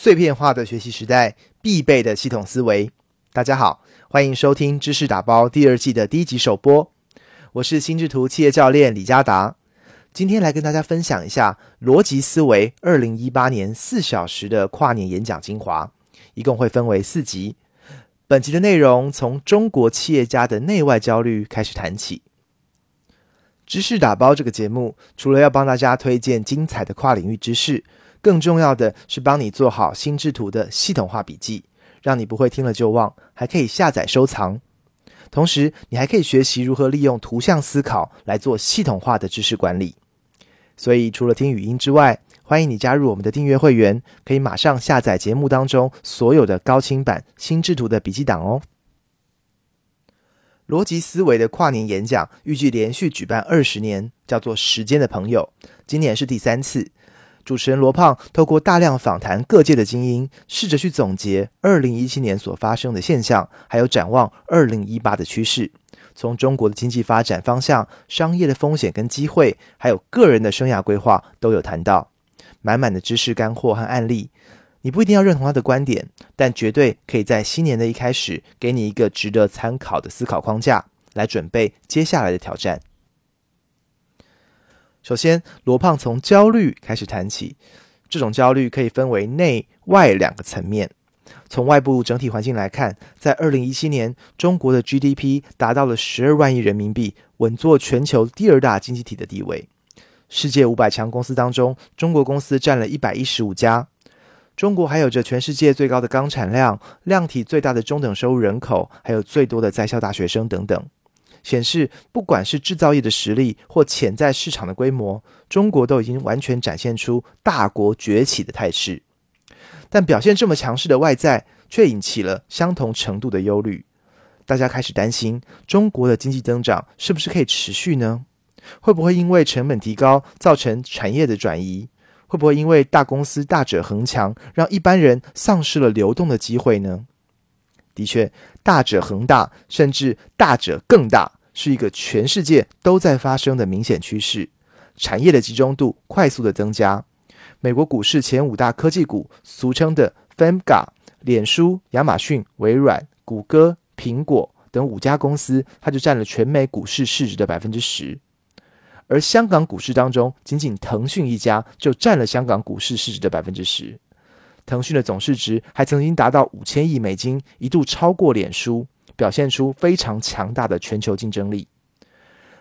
碎片化的学习时代必备的系统思维。大家好，欢迎收听知识打包第二季的第一集首播。我是心智图企业教练李嘉达，今天来跟大家分享一下逻辑思维二零一八年四小时的跨年演讲精华，一共会分为四集。本集的内容从中国企业家的内外焦虑开始谈起。知识打包这个节目，除了要帮大家推荐精彩的跨领域知识，更重要的是帮你做好心智图的系统化笔记，让你不会听了就忘，还可以下载收藏。同时，你还可以学习如何利用图像思考来做系统化的知识管理。所以，除了听语音之外，欢迎你加入我们的订阅会员，可以马上下载节目当中所有的高清版心智图的笔记档哦。逻辑思维的跨年演讲预计连续举办二十年，叫做“时间的朋友”。今年是第三次。主持人罗胖透过大量访谈各界的精英，试着去总结二零一七年所发生的现象，还有展望二零一八的趋势。从中国的经济发展方向、商业的风险跟机会，还有个人的生涯规划，都有谈到。满满的知识干货和案例。你不一定要认同他的观点，但绝对可以在新年的一开始，给你一个值得参考的思考框架，来准备接下来的挑战。首先，罗胖从焦虑开始谈起，这种焦虑可以分为内外两个层面。从外部整体环境来看，在二零一七年，中国的 GDP 达到了十二万亿人民币，稳坐全球第二大经济体的地位。世界五百强公司当中，中国公司占了一百一十五家。中国还有着全世界最高的钢产量、量体最大的中等收入人口，还有最多的在校大学生等等，显示不管是制造业的实力或潜在市场的规模，中国都已经完全展现出大国崛起的态势。但表现这么强势的外在，却引起了相同程度的忧虑。大家开始担心，中国的经济增长是不是可以持续呢？会不会因为成本提高，造成产业的转移？会不会因为大公司大者恒强，让一般人丧失了流动的机会呢？的确，大者恒大，甚至大者更大，是一个全世界都在发生的明显趋势。产业的集中度快速的增加。美国股市前五大科技股，俗称的 FAMGA，脸书、亚马逊、微软、谷歌、苹果等五家公司，它就占了全美股市市值的百分之十。而香港股市当中，仅仅腾讯一家就占了香港股市市值的百分之十。腾讯的总市值还曾经达到五千亿美金，一度超过脸书，表现出非常强大的全球竞争力。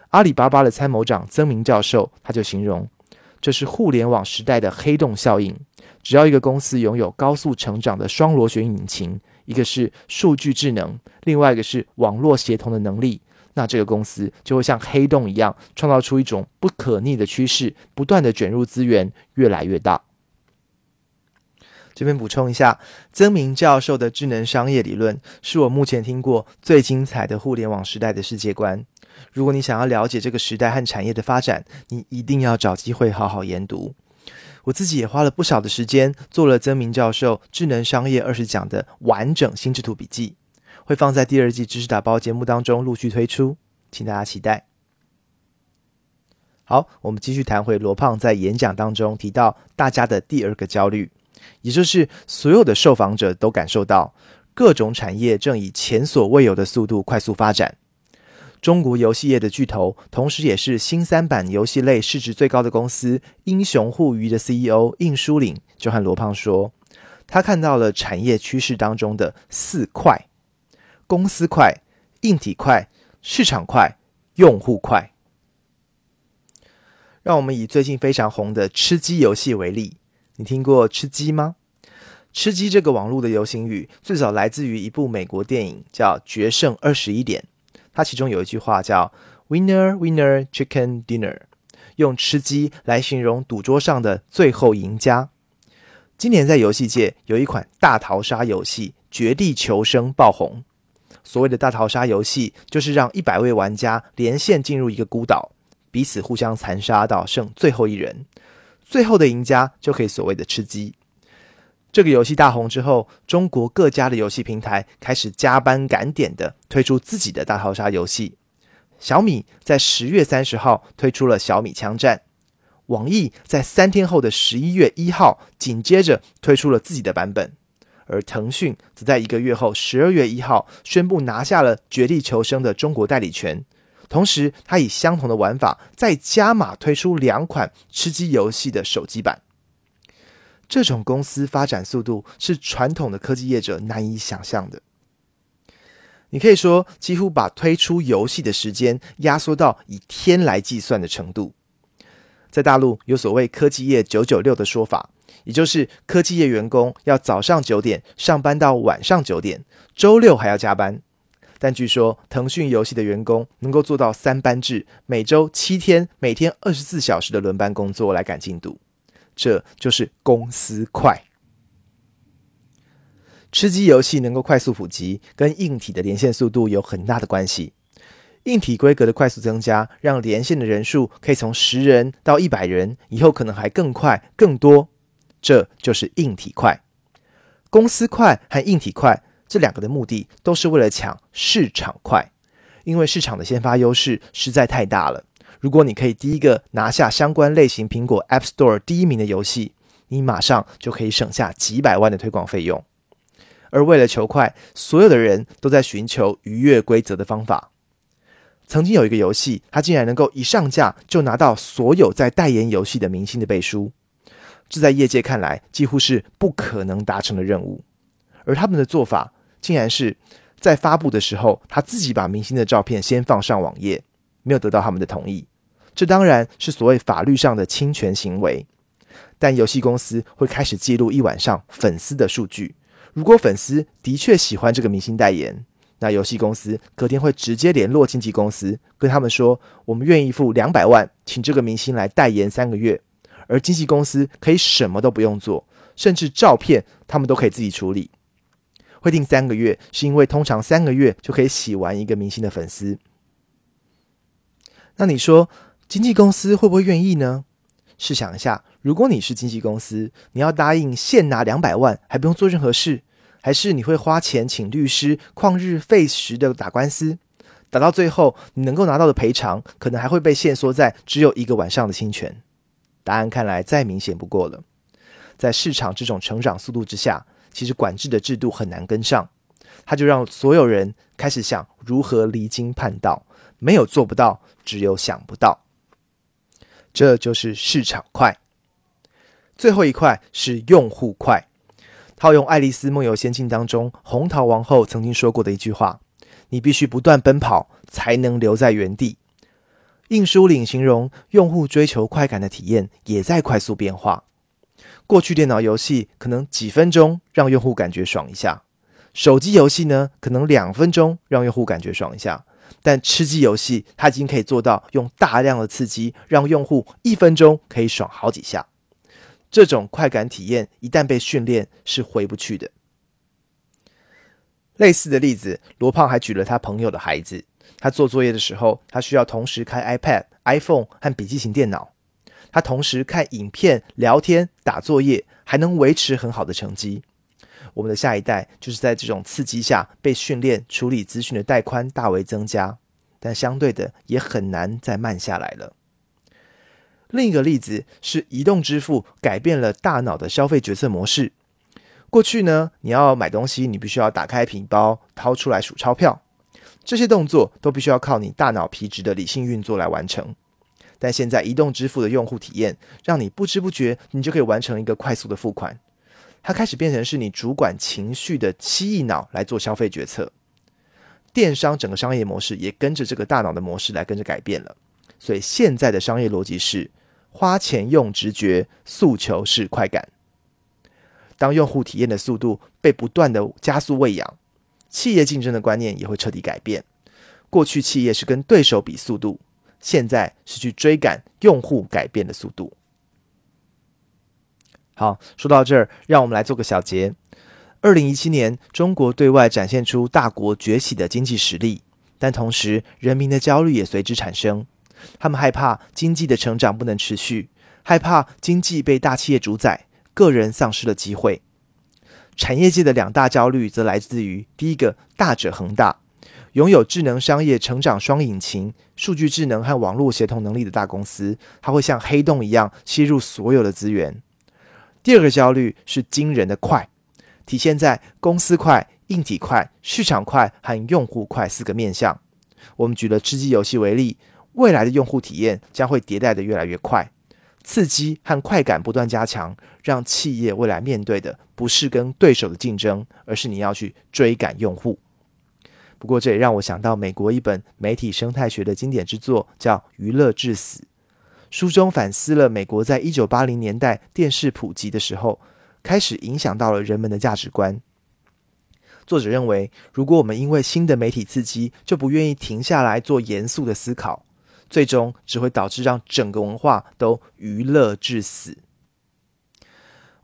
阿里巴巴的参谋长曾明教授他就形容，这是互联网时代的黑洞效应。只要一个公司拥有高速成长的双螺旋引擎，一个是数据智能，另外一个是网络协同的能力。那这个公司就会像黑洞一样，创造出一种不可逆的趋势，不断的卷入资源，越来越大。这边补充一下，曾明教授的智能商业理论是我目前听过最精彩的互联网时代的世界观。如果你想要了解这个时代和产业的发展，你一定要找机会好好研读。我自己也花了不少的时间做了曾明教授智能商业二十讲的完整心智图笔记。会放在第二季知识打包节目当中陆续推出，请大家期待。好，我们继续谈回罗胖在演讲当中提到大家的第二个焦虑，也就是所有的受访者都感受到各种产业正以前所未有的速度快速发展。中国游戏业的巨头，同时也是新三板游戏类市值最高的公司英雄互娱的 CEO 应书岭就和罗胖说，他看到了产业趋势当中的四块。公司快，硬体快，市场快，用户快。让我们以最近非常红的吃鸡游戏为例，你听过吃鸡吗？吃鸡这个网络的流行语最早来自于一部美国电影，叫《决胜二十一点》。它其中有一句话叫 “Winner, Winner, Chicken Dinner”，用吃鸡来形容赌桌上的最后赢家。今年在游戏界有一款大逃杀游戏《绝地求生》爆红。所谓的大逃杀游戏，就是让一百位玩家连线进入一个孤岛，彼此互相残杀到剩最后一人，最后的赢家就可以所谓的吃鸡。这个游戏大红之后，中国各家的游戏平台开始加班赶点的推出自己的大逃杀游戏。小米在十月三十号推出了小米枪战，网易在三天后的十一月一号，紧接着推出了自己的版本，而腾讯则在一个月后十二月一号宣布拿下了《绝地求生》的中国代理权。同时，它以相同的玩法再加码推出两款吃鸡游戏的手机版。这种公司发展速度是传统的科技业者难以想象的。你可以说，几乎把推出游戏的时间压缩到以天来计算的程度。在大陆有所谓“科技业九九六”的说法，也就是科技业员工要早上九点上班到晚上九点，周六还要加班。但据说腾讯游戏的员工能够做到三班制，每周七天，每天二十四小时的轮班工作来赶进度，这就是公司快。吃鸡游戏能够快速普及，跟硬体的连线速度有很大的关系。硬体规格的快速增加，让连线的人数可以从十人到一百人，以后可能还更快、更多。这就是硬体快。公司快和硬体快。这两个的目的都是为了抢市场快，因为市场的先发优势实在太大了。如果你可以第一个拿下相关类型苹果 App Store 第一名的游戏，你马上就可以省下几百万的推广费用。而为了求快，所有的人都在寻求逾越规则的方法。曾经有一个游戏，它竟然能够一上架就拿到所有在代言游戏的明星的背书，这在业界看来几乎是不可能达成的任务。而他们的做法。竟然是在发布的时候，他自己把明星的照片先放上网页，没有得到他们的同意。这当然是所谓法律上的侵权行为。但游戏公司会开始记录一晚上粉丝的数据。如果粉丝的确喜欢这个明星代言，那游戏公司隔天会直接联络经纪公司，跟他们说：“我们愿意付两百万，请这个明星来代言三个月。”而经纪公司可以什么都不用做，甚至照片他们都可以自己处理。会定三个月，是因为通常三个月就可以洗完一个明星的粉丝。那你说经纪公司会不会愿意呢？试想一下，如果你是经纪公司，你要答应现拿两百万，还不用做任何事，还是你会花钱请律师旷日费时的打官司，打到最后你能够拿到的赔偿，可能还会被限缩在只有一个晚上的侵权？答案看来再明显不过了。在市场这种成长速度之下。其实管制的制度很难跟上，他就让所有人开始想如何离经叛道，没有做不到，只有想不到。这就是市场快。最后一块是用户快。套用《爱丽丝梦游仙境》当中红桃王后曾经说过的一句话：“你必须不断奔跑，才能留在原地。”硬书领形容用户追求快感的体验也在快速变化。过去电脑游戏可能几分钟让用户感觉爽一下，手机游戏呢可能两分钟让用户感觉爽一下，但吃鸡游戏它已经可以做到用大量的刺激让用户一分钟可以爽好几下。这种快感体验一旦被训练是回不去的。类似的例子，罗胖还举了他朋友的孩子，他做作业的时候，他需要同时开 iPad、iPhone 和笔记型电脑。他同时看影片、聊天、打作业，还能维持很好的成绩。我们的下一代就是在这种刺激下被训练，处理资讯的带宽大为增加，但相对的也很难再慢下来了。另一个例子是移动支付改变了大脑的消费决策模式。过去呢，你要买东西，你必须要打开皮包，掏出来数钞票，这些动作都必须要靠你大脑皮质的理性运作来完成。但现在移动支付的用户体验，让你不知不觉，你就可以完成一个快速的付款。它开始变成是你主管情绪的七亿脑来做消费决策。电商整个商业模式也跟着这个大脑的模式来跟着改变了。所以现在的商业逻辑是：花钱用直觉，诉求是快感。当用户体验的速度被不断的加速喂养，企业竞争的观念也会彻底改变。过去企业是跟对手比速度。现在是去追赶用户改变的速度。好，说到这儿，让我们来做个小结。二零一七年，中国对外展现出大国崛起的经济实力，但同时人民的焦虑也随之产生。他们害怕经济的成长不能持续，害怕经济被大企业主宰，个人丧失了机会。产业界的两大焦虑则来自于：第一个，大者恒大。拥有智能商业成长双引擎、数据智能和网络协同能力的大公司，它会像黑洞一样吸入所有的资源。第二个焦虑是惊人的快，体现在公司快、硬体快、市场快和用户快四个面向。我们举了吃鸡游戏为例，未来的用户体验将会迭代的越来越快，刺激和快感不断加强，让企业未来面对的不是跟对手的竞争，而是你要去追赶用户。不过这也让我想到美国一本媒体生态学的经典之作，叫《娱乐至死》。书中反思了美国在一九八零年代电视普及的时候，开始影响到了人们的价值观。作者认为，如果我们因为新的媒体刺激就不愿意停下来做严肃的思考，最终只会导致让整个文化都娱乐致死。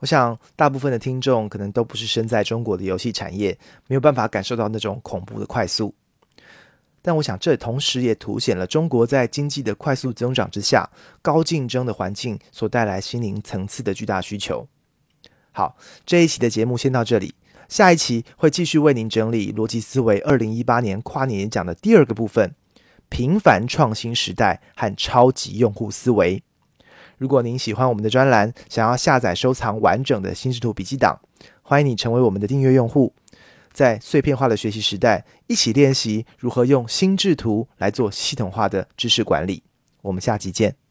我想，大部分的听众可能都不是身在中国的游戏产业，没有办法感受到那种恐怖的快速。但我想，这同时也凸显了中国在经济的快速增长之下，高竞争的环境所带来心灵层次的巨大需求。好，这一期的节目先到这里。下一期会继续为您整理逻辑思维二零一八年跨年演讲的第二个部分：平凡创新时代和超级用户思维。如果您喜欢我们的专栏，想要下载收藏完整的心智图笔记档，欢迎你成为我们的订阅用户。在碎片化的学习时代，一起练习如何用心智图来做系统化的知识管理。我们下集见。